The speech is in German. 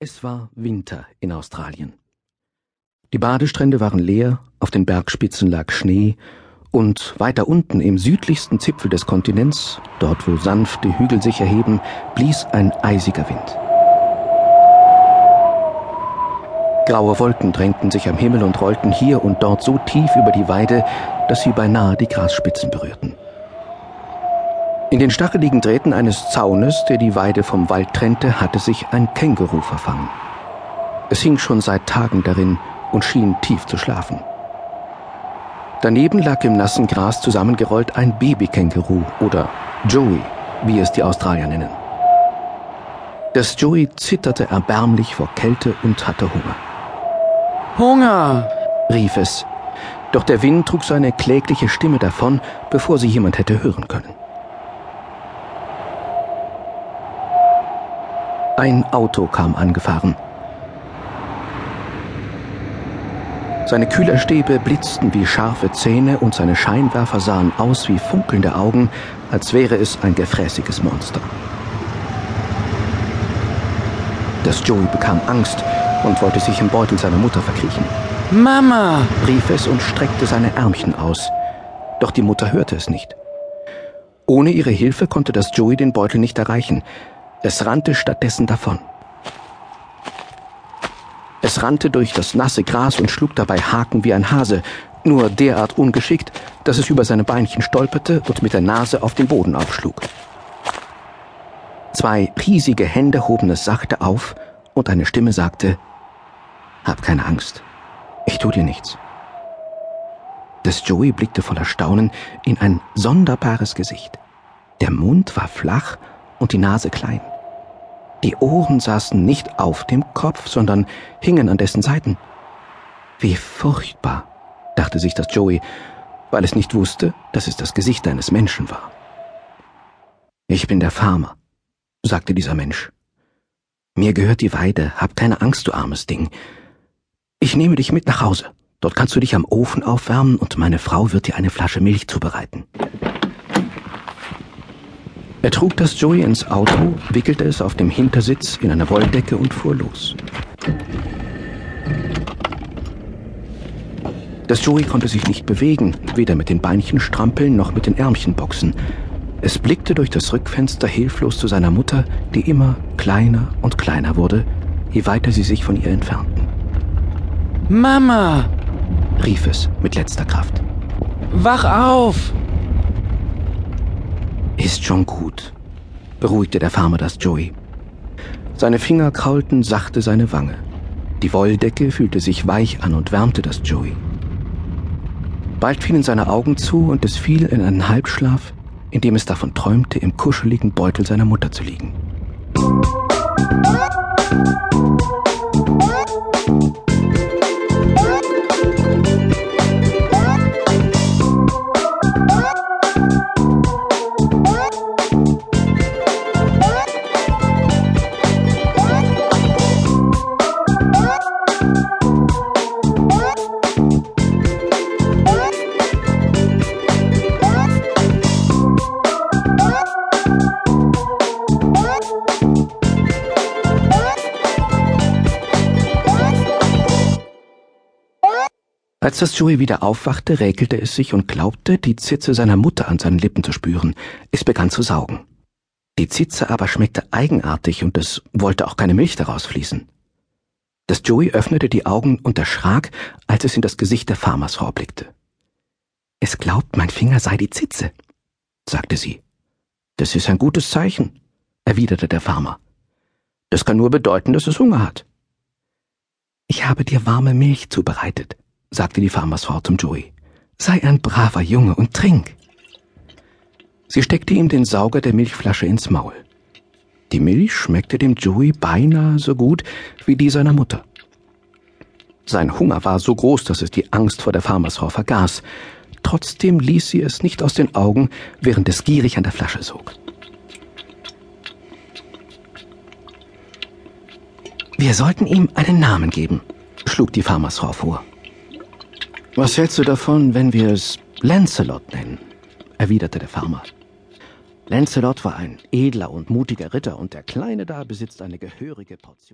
Es war Winter in Australien. Die Badestrände waren leer, auf den Bergspitzen lag Schnee, und weiter unten im südlichsten Zipfel des Kontinents, dort wo sanfte Hügel sich erheben, blies ein eisiger Wind. Graue Wolken drängten sich am Himmel und rollten hier und dort so tief über die Weide, dass sie beinahe die Grasspitzen berührten. In den stacheligen Drähten eines Zaunes, der die Weide vom Wald trennte, hatte sich ein Känguru verfangen. Es hing schon seit Tagen darin und schien tief zu schlafen. Daneben lag im nassen Gras zusammengerollt ein Babykänguru oder Joey, wie es die Australier nennen. Das Joey zitterte erbärmlich vor Kälte und hatte Hunger. Hunger! rief es, doch der Wind trug seine klägliche Stimme davon, bevor sie jemand hätte hören können. Ein Auto kam angefahren. Seine Kühlerstäbe blitzten wie scharfe Zähne und seine Scheinwerfer sahen aus wie funkelnde Augen, als wäre es ein gefräßiges Monster. Das Joey bekam Angst und wollte sich im Beutel seiner Mutter verkriechen. Mama! rief es und streckte seine Ärmchen aus. Doch die Mutter hörte es nicht. Ohne ihre Hilfe konnte das Joey den Beutel nicht erreichen. Es rannte stattdessen davon. Es rannte durch das nasse Gras und schlug dabei Haken wie ein Hase, nur derart ungeschickt, dass es über seine Beinchen stolperte und mit der Nase auf den Boden aufschlug. Zwei riesige Hände hoben es sachte auf und eine Stimme sagte, Hab keine Angst, ich tu dir nichts. Das Joey blickte voller Staunen in ein sonderbares Gesicht. Der Mund war flach und die Nase klein. Die Ohren saßen nicht auf dem Kopf, sondern hingen an dessen Seiten. Wie furchtbar, dachte sich das Joey, weil es nicht wusste, dass es das Gesicht eines Menschen war. Ich bin der Farmer, sagte dieser Mensch. Mir gehört die Weide, hab keine Angst, du armes Ding. Ich nehme dich mit nach Hause. Dort kannst du dich am Ofen aufwärmen und meine Frau wird dir eine Flasche Milch zubereiten. Er trug das Joey ins Auto, wickelte es auf dem Hintersitz in eine Wolldecke und fuhr los. Das Joey konnte sich nicht bewegen, weder mit den Beinchen strampeln noch mit den Ärmchen boxen. Es blickte durch das Rückfenster hilflos zu seiner Mutter, die immer kleiner und kleiner wurde, je weiter sie sich von ihr entfernten. Mama! rief es mit letzter Kraft. Wach auf! Ist schon gut, beruhigte der Farmer das Joey. Seine Finger kraulten sachte seine Wange. Die Wolldecke fühlte sich weich an und wärmte das Joey. Bald fielen seine Augen zu und es fiel in einen Halbschlaf, in dem es davon träumte, im kuscheligen Beutel seiner Mutter zu liegen. Als das Joey wieder aufwachte, räkelte es sich und glaubte, die Zitze seiner Mutter an seinen Lippen zu spüren. Es begann zu saugen. Die Zitze aber schmeckte eigenartig und es wollte auch keine Milch daraus fließen. Das Joey öffnete die Augen und erschrak, als es in das Gesicht der Farmersfrau blickte. Es glaubt, mein Finger sei die Zitze, sagte sie. Das ist ein gutes Zeichen, erwiderte der Farmer. Das kann nur bedeuten, dass es Hunger hat. Ich habe dir warme Milch zubereitet, sagte die Farmersfrau zum Joey. Sei ein braver Junge und trink. Sie steckte ihm den Sauger der Milchflasche ins Maul. Die Milch schmeckte dem Joey beinahe so gut wie die seiner Mutter. Sein Hunger war so groß, dass es die Angst vor der Farmersfrau vergaß. Trotzdem ließ sie es nicht aus den Augen, während es gierig an der Flasche sog. Wir sollten ihm einen Namen geben, schlug die Farmersfrau vor. Was hältst du davon, wenn wir es Lancelot nennen? erwiderte der Farmer. Lancelot war ein edler und mutiger Ritter und der Kleine da besitzt eine gehörige Portion.